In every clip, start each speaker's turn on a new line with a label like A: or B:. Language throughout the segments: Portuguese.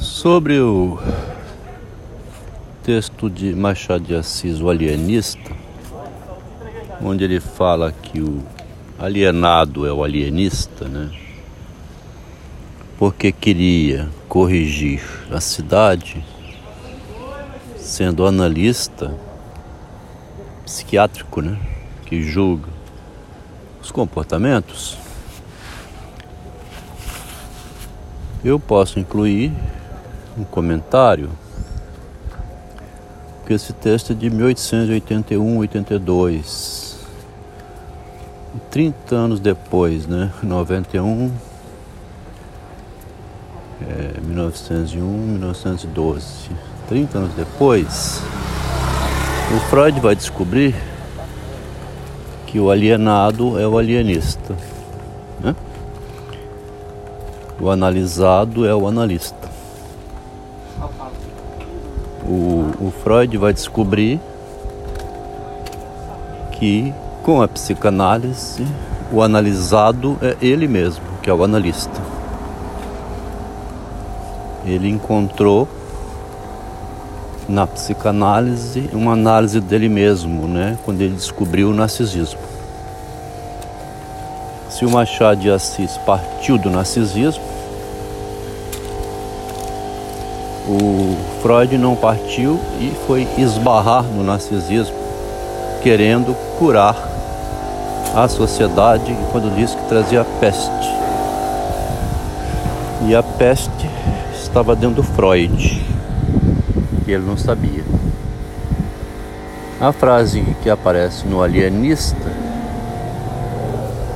A: Sobre o texto de Machado de Assis, o alienista, onde ele fala que o alienado é o alienista, né? Porque queria corrigir a cidade, sendo analista psiquiátrico, né? Que julga os comportamentos. Eu posso incluir um comentário que esse texto é de 1881-82. 30 anos depois, né? 91, é, 1901, 1912. 30 anos depois, o Freud vai descobrir que o alienado é o alienista. Né? O analisado é o analista. O, o Freud vai descobrir que com a psicanálise o analisado é ele mesmo, que é o analista. Ele encontrou na psicanálise uma análise dele mesmo, né, quando ele descobriu o narcisismo. Se o Machado de Assis partiu do narcisismo, o Freud não partiu e foi esbarrar no narcisismo, querendo curar a sociedade, quando disse que trazia peste. E a peste estava dentro do Freud, e ele não sabia. A frase que aparece no Alienista,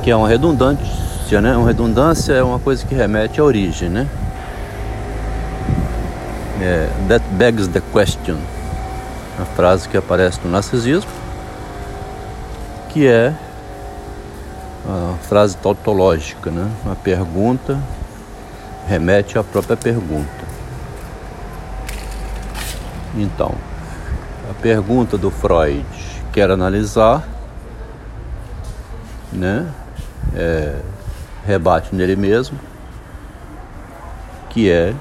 A: que é uma redundância, né? Uma redundância é uma coisa que remete à origem, né? É, that begs the question. A frase que aparece no narcisismo, que é a frase tautológica, né? A pergunta remete à própria pergunta. Então, a pergunta do Freud quer analisar, né? É, rebate nele mesmo, que é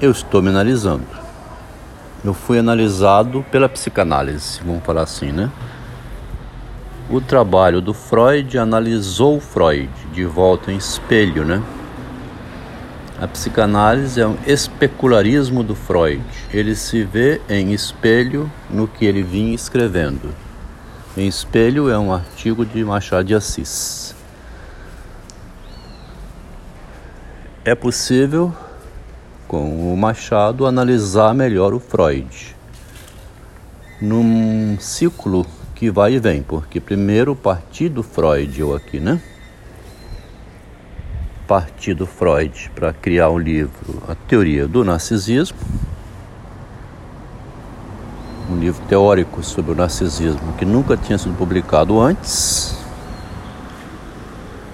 A: eu estou me analisando. Eu fui analisado pela psicanálise, vamos falar assim, né? O trabalho do Freud analisou Freud de volta em espelho, né? A psicanálise é um especularismo do Freud. Ele se vê em espelho no que ele vinha escrevendo. Em espelho é um artigo de Machado de Assis. É possível com o Machado analisar melhor o Freud num ciclo que vai e vem, porque primeiro partir do Freud, eu aqui, né? Partir do Freud para criar um livro, A Teoria do Narcisismo, um livro teórico sobre o narcisismo que nunca tinha sido publicado antes.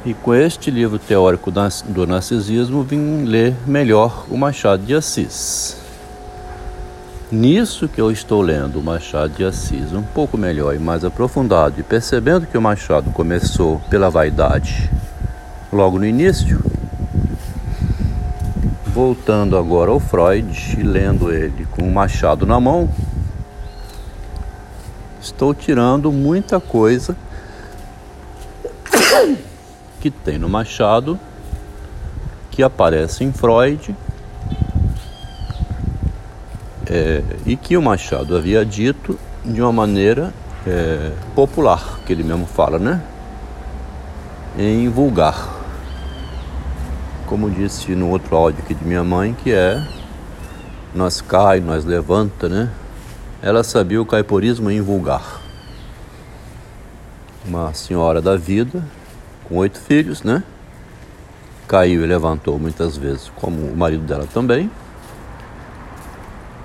A: E com este livro teórico do narcisismo vim ler melhor o Machado de Assis. Nisso que eu estou lendo o Machado de Assis um pouco melhor e mais aprofundado e percebendo que o Machado começou pela vaidade logo no início, voltando agora ao Freud e lendo ele com o Machado na mão, estou tirando muita coisa que tem no Machado, que aparece em Freud, é, e que o Machado havia dito de uma maneira é, popular, que ele mesmo fala, né? Em vulgar. Como disse no outro áudio aqui de minha mãe, que é nós cai, nós levanta, né? Ela sabia o caiporismo em vulgar. Uma senhora da vida, com oito filhos, né? Caiu e levantou muitas vezes, como o marido dela também.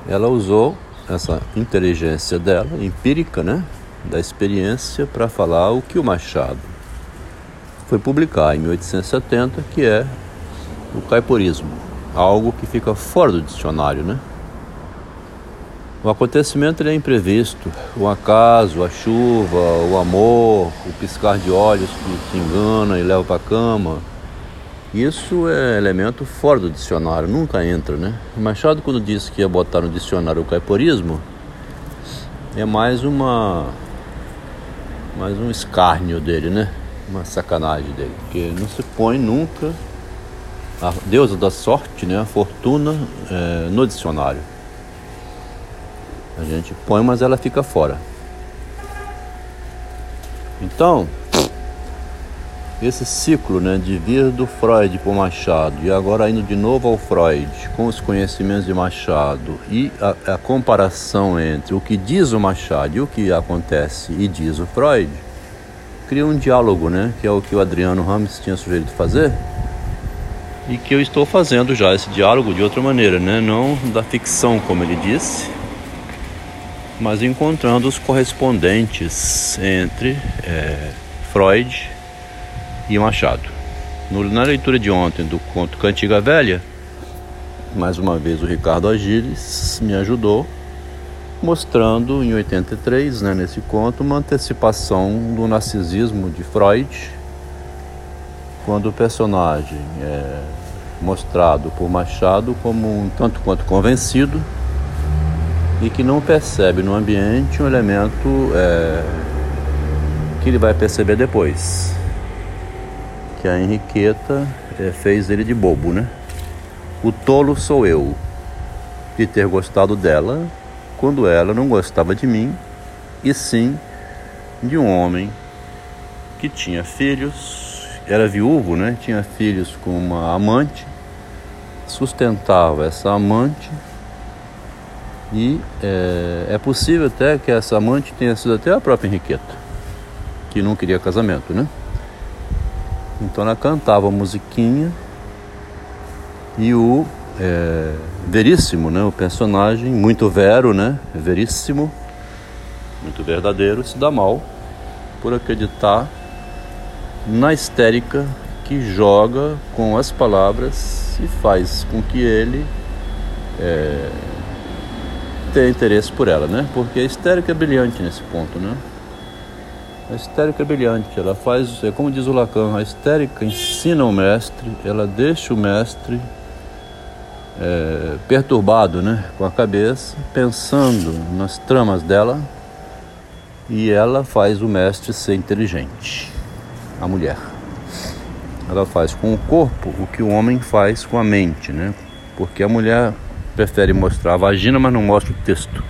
A: Ela usou essa inteligência dela, empírica, né? Da experiência, para falar o que o Machado foi publicar em 1870, que é o caiporismo, algo que fica fora do dicionário, né? O acontecimento é imprevisto, o acaso, a chuva, o amor, o piscar de olhos que te engana e leva para a cama, Isso é elemento fora do dicionário, nunca entra, né? Machado, quando disse que ia botar no dicionário o caiporismo, é mais uma. mais um escárnio dele, né? Uma sacanagem dele, porque não se põe nunca a deusa da sorte, né? A fortuna é, no dicionário. A gente põe, mas ela fica fora. Então, esse ciclo né, de vir do Freud para o Machado e agora indo de novo ao Freud com os conhecimentos de Machado e a, a, comparação entre o que diz o Machado e o que acontece e diz o Freud cria um diálogo, né, que é o que o Adriano Ramos tinha sugerido fazer e que eu estou fazendo já esse diálogo de outra maneira, né, não da ficção como ele disse, mas encontrando os correspondentes entre é, Freud e Machado. No, na leitura de ontem do conto Cantiga Velha, mais uma vez o Ricardo Agiles me ajudou, mostrando em 83, né, nesse conto, uma antecipação do narcisismo de Freud, quando o personagem é mostrado por Machado como um tanto quanto convencido e que não percebe no ambiente um elemento é, que ele vai perceber depois que a Henriqueta é, fez ele de bobo, né? O tolo sou eu de ter gostado dela quando ela não gostava de mim, e sim de um homem que tinha filhos, era viúvo, né? Tinha filhos com uma amante, sustentava essa amante e é, é possível até que essa amante tenha sido até a própria Henriqueta, que não queria casamento, né? Então ela cantava a musiquinha e o é, Veríssimo, né, o personagem, muito vero, né, veríssimo, muito verdadeiro, se dá mal por acreditar na histérica que joga com as palavras e faz com que ele é, tenha interesse por ela, né? Porque a histérica é brilhante nesse ponto, né? A histérica é brilhante, ela faz, é como diz o Lacan, a histérica ensina o mestre, ela deixa o mestre é, perturbado né, com a cabeça, pensando nas tramas dela, e ela faz o mestre ser inteligente, a mulher. Ela faz com o corpo o que o homem faz com a mente, né? Porque a mulher prefere mostrar a vagina, mas não mostra o texto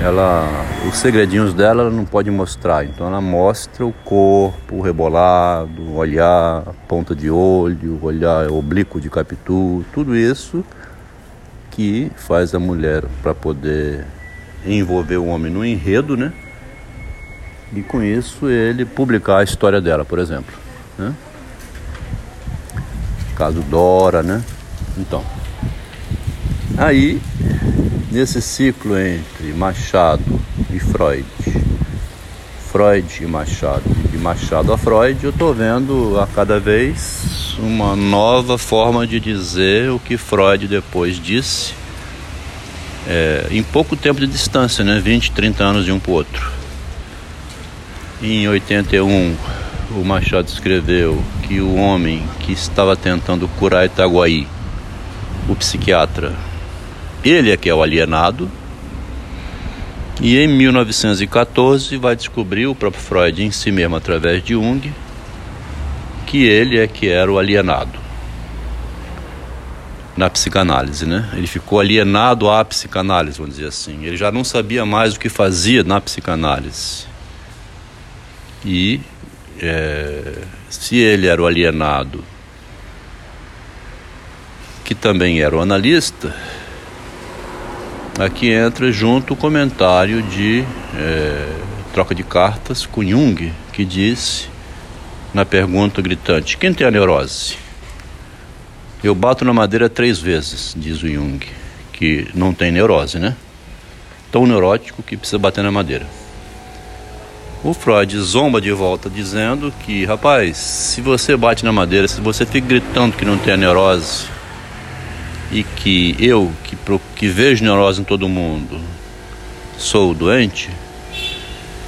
A: ela os segredinhos dela ela não pode mostrar, então ela mostra o corpo, o rebolado, o olhar, ponta de olho, o olhar oblíquo de capitu, tudo isso que faz a mulher para poder envolver o homem no enredo, né? E com isso ele publicar a história dela, por exemplo, né? Caso Dora, né? Então, aí Nesse ciclo entre Machado e Freud, Freud e Machado, de Machado a Freud, eu estou vendo a cada vez uma nova forma de dizer o que Freud depois disse, é, em pouco tempo de distância, né? 20, 30 anos de um para o outro. Em 81, o Machado escreveu que o homem que estava tentando curar Itaguaí, o psiquiatra, ele é que é o alienado. E em 1914 vai descobrir o próprio Freud em si mesmo através de Jung que ele é que era o alienado na psicanálise, né? Ele ficou alienado à psicanálise, vamos dizer assim. Ele já não sabia mais o que fazia na psicanálise. E é, se ele era o alienado, que também era o analista, Aqui entra junto o comentário de é, troca de cartas com Jung, que disse na pergunta gritante: Quem tem a neurose? Eu bato na madeira três vezes, diz o Jung, que não tem neurose, né? Tão neurótico que precisa bater na madeira. O Freud zomba de volta dizendo que, rapaz, se você bate na madeira, se você fica gritando que não tem a neurose, e que eu, que, que vejo neurose em todo mundo, sou doente,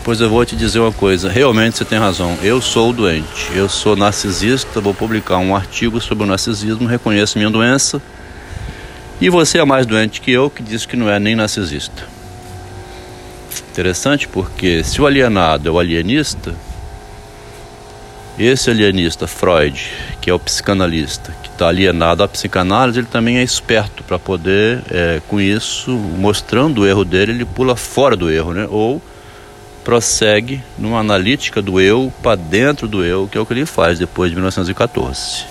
A: Pois eu vou te dizer uma coisa, realmente você tem razão. Eu sou doente, eu sou narcisista, vou publicar um artigo sobre o narcisismo, reconheço minha doença. E você é mais doente que eu, que diz que não é nem narcisista. Interessante porque se o alienado é o alienista, esse alienista Freud, que é o psicanalista, que está alienado à psicanálise, ele também é esperto para poder, é, com isso, mostrando o erro dele, ele pula fora do erro, né? Ou prossegue numa analítica do eu para dentro do eu, que é o que ele faz depois de 1914.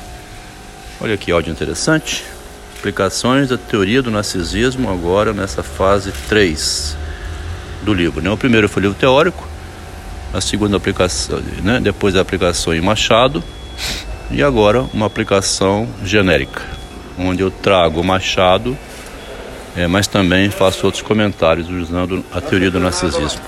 A: Olha que áudio interessante. Explicações da teoria do narcisismo agora nessa fase 3 do livro. Né? O primeiro foi o livro teórico, a segunda aplicação, né? depois da aplicação em Machado, e agora uma aplicação genérica, onde eu trago Machado, é, mas também faço outros comentários usando a teoria do narcisismo.